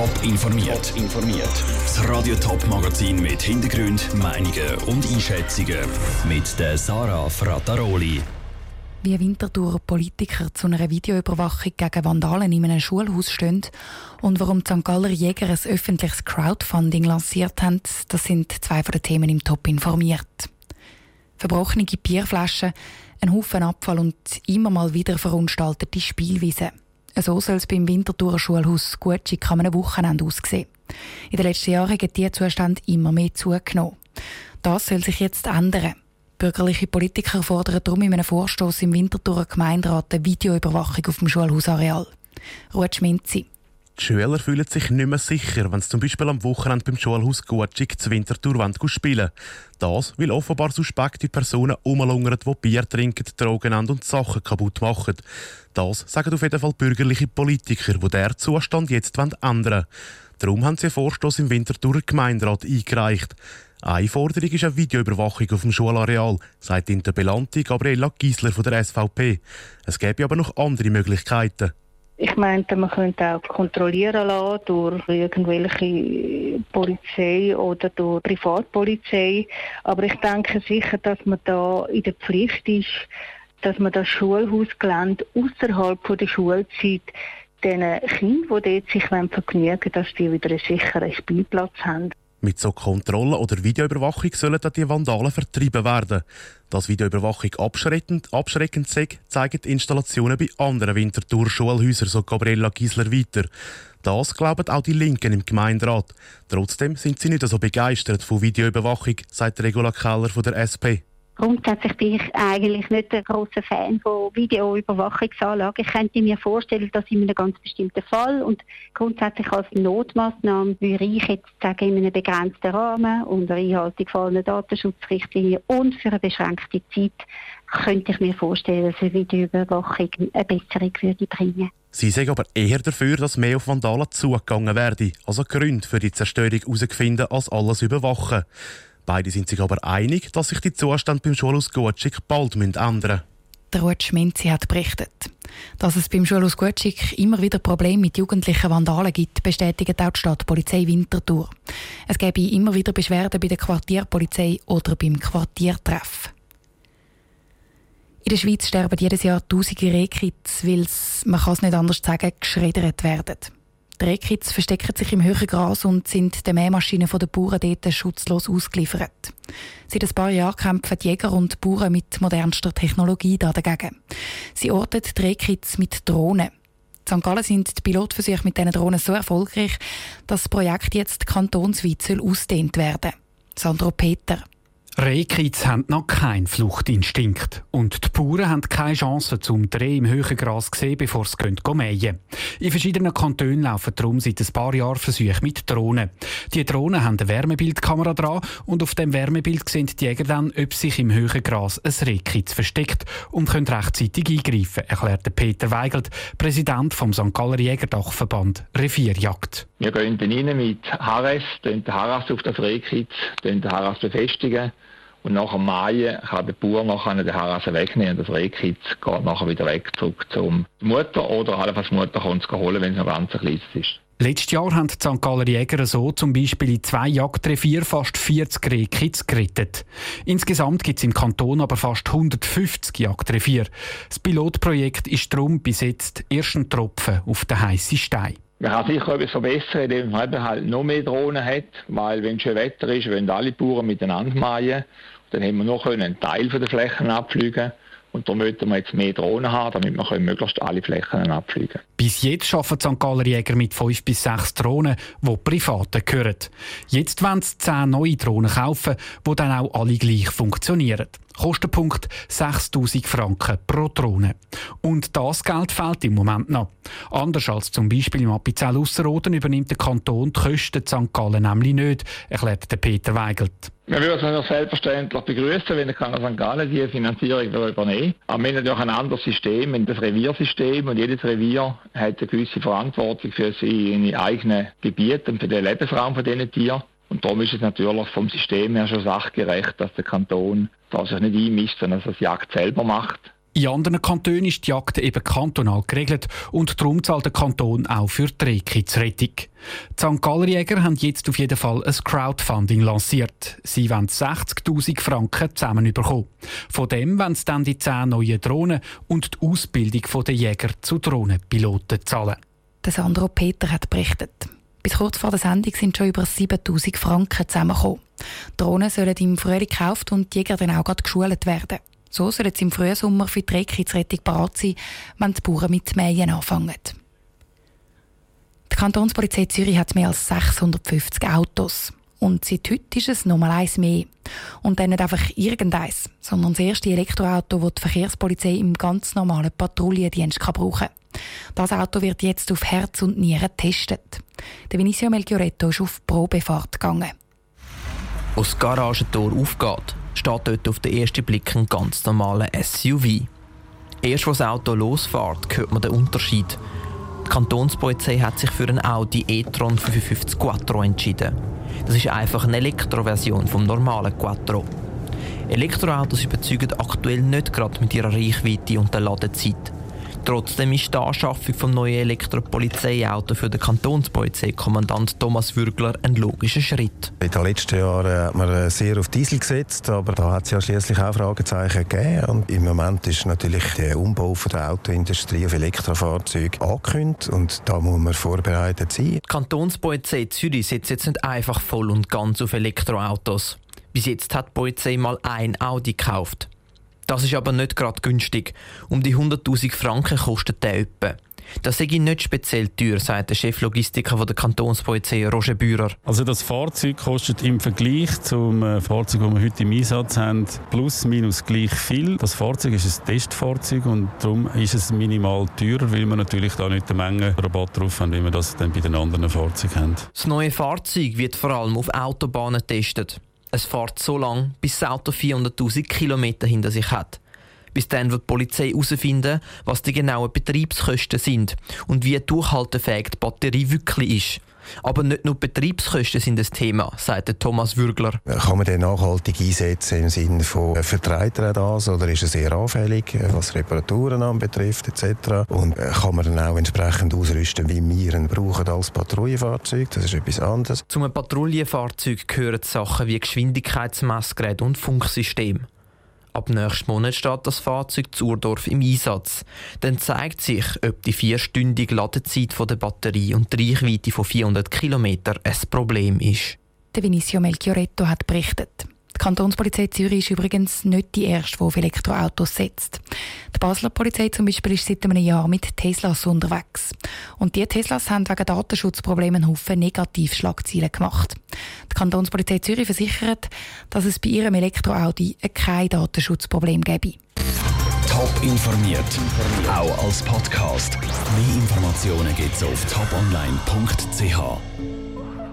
Top informiert. informiert. Das Radio Top Magazin mit Hintergrund, Meinungen und Einschätzungen mit der Sarah Frataroli. Wie Winterthur Politiker zu einer Videoüberwachung gegen Vandalen in einem Schulhaus stehen und warum die St. Galler Jäger ein öffentliches Crowdfunding lanciert haben, das sind zwei von den Themen im Top informiert. Verbrochene Bierflaschen, ein Haufen Abfall und immer mal wieder verunstaltete Spielwiesen. So soll es beim Winterthurer Schulhaus Gutschig am Wochenende aussehen. In den letzten Jahren hat dieser Zustand immer mehr zugenommen. Das soll sich jetzt ändern. Bürgerliche Politiker fordern darum in einem Vorstoß im Winterthurer Gemeinderat eine Videoüberwachung auf dem Schulhausareal. Ruth Schminzi. Die Schüler fühlen sich nicht mehr sicher, wenn sie zum Beispiel am Wochenende beim Schulhaus Gutschig zur Wintertour spielen Das, weil offenbar suspekte Personen rumlungern, die Bier trinken, Drogen und Sachen kaputt machen. Das sagen auf jeden Fall bürgerliche Politiker, die diesen Zustand jetzt ändern wollen. Darum haben sie einen Vorstoß im Winterthurer Gemeinderat eingereicht. Eine Forderung ist eine Videoüberwachung auf dem Schulareal, sagt die Interpellantin Gabriela Giesler von der SVP. Es gäbe aber noch andere Möglichkeiten. Ich meinte, man könnte auch kontrollieren lassen durch irgendwelche Polizei oder durch Privatpolizei. Aber ich denke sicher, dass man da in der Pflicht ist, dass man das Schulhausgelände außerhalb der Schulzeit den Kindern, die dort sich vergnügen dass die wieder einen sicheren Spielplatz haben. Mit so Kontrollen oder Videoüberwachung sollen dann die Vandalen vertrieben werden. Dass Videoüberwachung abschreckend, abschreckend sei, zeigen Installationen bei anderen Winterthur-Schulhäusern, so Gabriella Giesler weiter. Das glauben auch die Linken im Gemeinderat. Trotzdem sind sie nicht so begeistert von Videoüberwachung, sagt Regula Keller von der SP. Grundsätzlich bin ich eigentlich nicht ein großer Fan von Videoüberwachungsanlagen. Ich könnte mir vorstellen, dass in einem ganz bestimmten Fall und grundsätzlich als Notmaßnahme würde ich jetzt sagen, in einem begrenzten Rahmen unter Einhaltung von Datenschutzrichtlinien und für eine beschränkte Zeit könnte ich mir vorstellen, dass eine Videoüberwachung eine Besserung würde bringen. Sie sagen aber eher dafür, dass mehr auf Vandalen zugegangen werde, also Gründe für die Zerstörung herausfinden, als alles überwachen. Beide sind sich aber einig, dass sich die Zustände beim Schulhaus Gutschig bald ändern müssen. Der Ruth Schminzi hat berichtet. Dass es beim Schulhaus Gutschig immer wieder Probleme mit jugendlichen Vandalen gibt, bestätigt auch die Stadtpolizei Winterthur. Es gäbe immer wieder Beschwerden bei der Quartierpolizei oder beim Quartiertreff. In der Schweiz sterben jedes Jahr tausende Rehkitz, weil sie, man kann es nicht anders sagen, geschreddert werden. Die Rehkitz verstecken sich im höheren Gras und sind den Mähmaschinen der Bauern dort schutzlos ausgeliefert. Seit ein paar Jahren kämpfen Jäger und Bauern mit modernster Technologie dagegen. Sie orten die Rehkitz mit Drohnen. In St. Gallen sind die Pilotversuche mit diesen Drohnen so erfolgreich, dass das Projekt jetzt kantonsweit ausdehnt werden soll. Sandro Peter. Rehkitz haben noch keinen Fluchtinstinkt. Und die Bauern haben keine Chance zum Dreh im höheren Gras sehen, bevor sie mähen. In verschiedenen Kantonen laufen darum seit ein paar Jahren Versuche mit Drohnen. Die Drohnen haben eine Wärmebildkamera dran und auf dem Wärmebild sehen die Jäger dann, ob sich im höheren Gras ein Rehkitz versteckt und können rechtzeitig eingreifen, erklärte Peter Weigelt, Präsident vom St. Galler Jägerdachverband Revierjagd. Wir gehen dann rein mit Harras, den Harras auf das Rehkitz, den Harras befestigen und nach dem Maien kann der Bauer nachher den Harasen wegnehmen und das Rehkitz geht nachher wieder weg zurück zur Mutter oder allenfalls Mutter kann es holen, wenn es noch ganz klein ist. Letztes Jahr haben die St. Galler Jäger so zum Beispiel in zwei Jagdrevier fast 40 Rehkitz gerettet. Insgesamt gibt es im Kanton aber fast 150 Jagdrevier. Das Pilotprojekt ist darum bis jetzt erst ein Tropfen auf den heißen Stein. Man kann sicher etwas verbessern, indem man halt noch mehr Drohnen hat, weil wenn schön Wetter ist, wenn alle Bauern miteinander mähen, dann haben wir noch einen Teil der Flächen abfliegen und da möchten wir jetzt mehr Drohnen haben, damit wir möglichst alle Flächen abfliegen Bis jetzt arbeiten St. Galler Jäger mit fünf bis sechs Drohnen, die Privaten gehören. Jetzt wollen sie zehn neue Drohnen kaufen, die dann auch alle gleich funktionieren. Kostenpunkt 6000 Franken pro Drohne. Und das Geld fehlt im Moment noch. Anders als zum Beispiel im Appenzell Ausserrhoden übernimmt der Kanton die Kosten St. Gallen nämlich nicht, erklärt Peter Weigelt. Wir würden es selbstverständlich begrüßen, wenn der Kanton St. Gallen die Finanzierung übernehmen Aber wir haben natürlich ein anderes System, das Reviersystem und jedes Revier hat eine gewisse Verantwortung für seine eigenen Gebiete und für den Lebensraum von diesen Tieren. Und darum ist es natürlich vom System her schon sachgerecht, dass der Kanton da sich nicht einmischt, sondern dass das Jagd selber macht. In anderen Kantonen ist die Jagd eben kantonal geregelt und darum zahlt der Kanton auch für die Rehkitzrettung. Die St. Gallerjäger haben jetzt auf jeden Fall ein Crowdfunding lanciert. Sie wollen 60'000 Franken zusammenbekommen. Von dem wollen sie dann die 10 neuen Drohnen und die Ausbildung der Jäger zu Drohnenpiloten zahlen. Der Sandro Peter hat berichtet. Bis kurz vor der Sendung sind schon über 7000 Franken zusammengekommen. Drohnen sollen im Frühling gekauft und die Jäger dann auch geschult werden. So soll es im Frühsommer für die Rehkitzrettung bereit sein, wenn die Bauern mit Mähen anfangen. Die Kantonspolizei Zürich hat mehr als 650 Autos. Und seit heute ist es nochmal eins mehr. Und dann nicht einfach irgendeins, sondern das erste Elektroauto, das die Verkehrspolizei im ganz normalen Patrouillendienst brauchen kann. Das Auto wird jetzt auf Herz und Nieren getestet. Der Vinicio Melchioretto ist auf Probefahrt gegangen. Als das Garagentor aufgeht, steht dort auf den ersten Blick ein ganz normaler SUV. Erst als das Auto losfährt, hört man den Unterschied. Die Kantonspolizei hat sich für einen Audi e-tron 55 Quattro entschieden. Das ist einfach eine Elektroversion vom normalen Quattro. Elektroautos überzeugen aktuell nicht gerade mit ihrer Reichweite und der Ladezeit. Trotzdem ist die Anschaffung des neuen Elektropolizeiauto für den Kantonspolizeikommandant Thomas Würgler ein logischer Schritt. In den letzten Jahren hat man sehr auf Diesel gesetzt, aber da hat es ja schließlich auch Fragezeichen gegeben. Und Im Moment ist natürlich der Umbau der Autoindustrie auf Elektrofahrzeuge angekündigt und da muss man vorbereitet sein. Die Kantonspolizei Zürich setzt jetzt nicht einfach voll und ganz auf Elektroautos. Bis jetzt hat die Polizei mal ein Audi gekauft. Das ist aber nicht gerade günstig. Um die 100.000 Franken kostet der etwa. Das sei nicht speziell teuer, sagt der Cheflogistiker der Kantonspolizei Roger Bührer. Also das Fahrzeug kostet im Vergleich zum äh, Fahrzeug, das wir heute im Einsatz haben, plus minus gleich viel. Das Fahrzeug ist ein Testfahrzeug und darum ist es minimal teurer, weil wir natürlich da nicht eine Menge Rabatt drauf haben, wie wir das dann bei den anderen Fahrzeugen haben. Das neue Fahrzeug wird vor allem auf Autobahnen getestet. Es fährt so lang, bis das Auto 400.000 Kilometer hinter sich hat. Bis dann wird die Polizei herausfinden, was die genauen Betriebskosten sind und wie durchhaltefähig die Batterie wirklich ist. Aber nicht nur Betriebskosten sind das Thema, sagt Thomas Würgler. Kann man den nachhaltig einsetzen im Sinne von äh, vertreibt er das oder ist er sehr anfällig, äh, was Reparaturen anbetrifft etc. Und äh, kann man dann auch entsprechend ausrüsten, wie wir ihn brauchen als Patrouillenfahrzeug? Das ist etwas anderes. Zum Patrouillenfahrzeug gehören Sachen wie Geschwindigkeitsmessgerät und Funksystem. Ab nächsten Monat steht das Fahrzeug zu Urdorf im Einsatz. Dann zeigt sich, ob die vierstündige Ladezeit der Batterie und die Reichweite von 400 km ein Problem ist. Der Vinicio Melchioretto hat berichtet. Die Kantonspolizei Zürich ist übrigens nicht die erste, die auf Elektroautos setzt. Die Basler Polizei zum Beispiel ist seit einem Jahr mit Teslas unterwegs. Und die Teslas haben wegen Datenschutzproblemen einen Haufen Negativschlagziele gemacht. Kantonspolizei Zürich versichert, dass es bei ihrem Elektroaudi kein Datenschutzproblem gäbe. Top informiert, auch als Podcast. Mehr Informationen gibt es auf toponline.ch.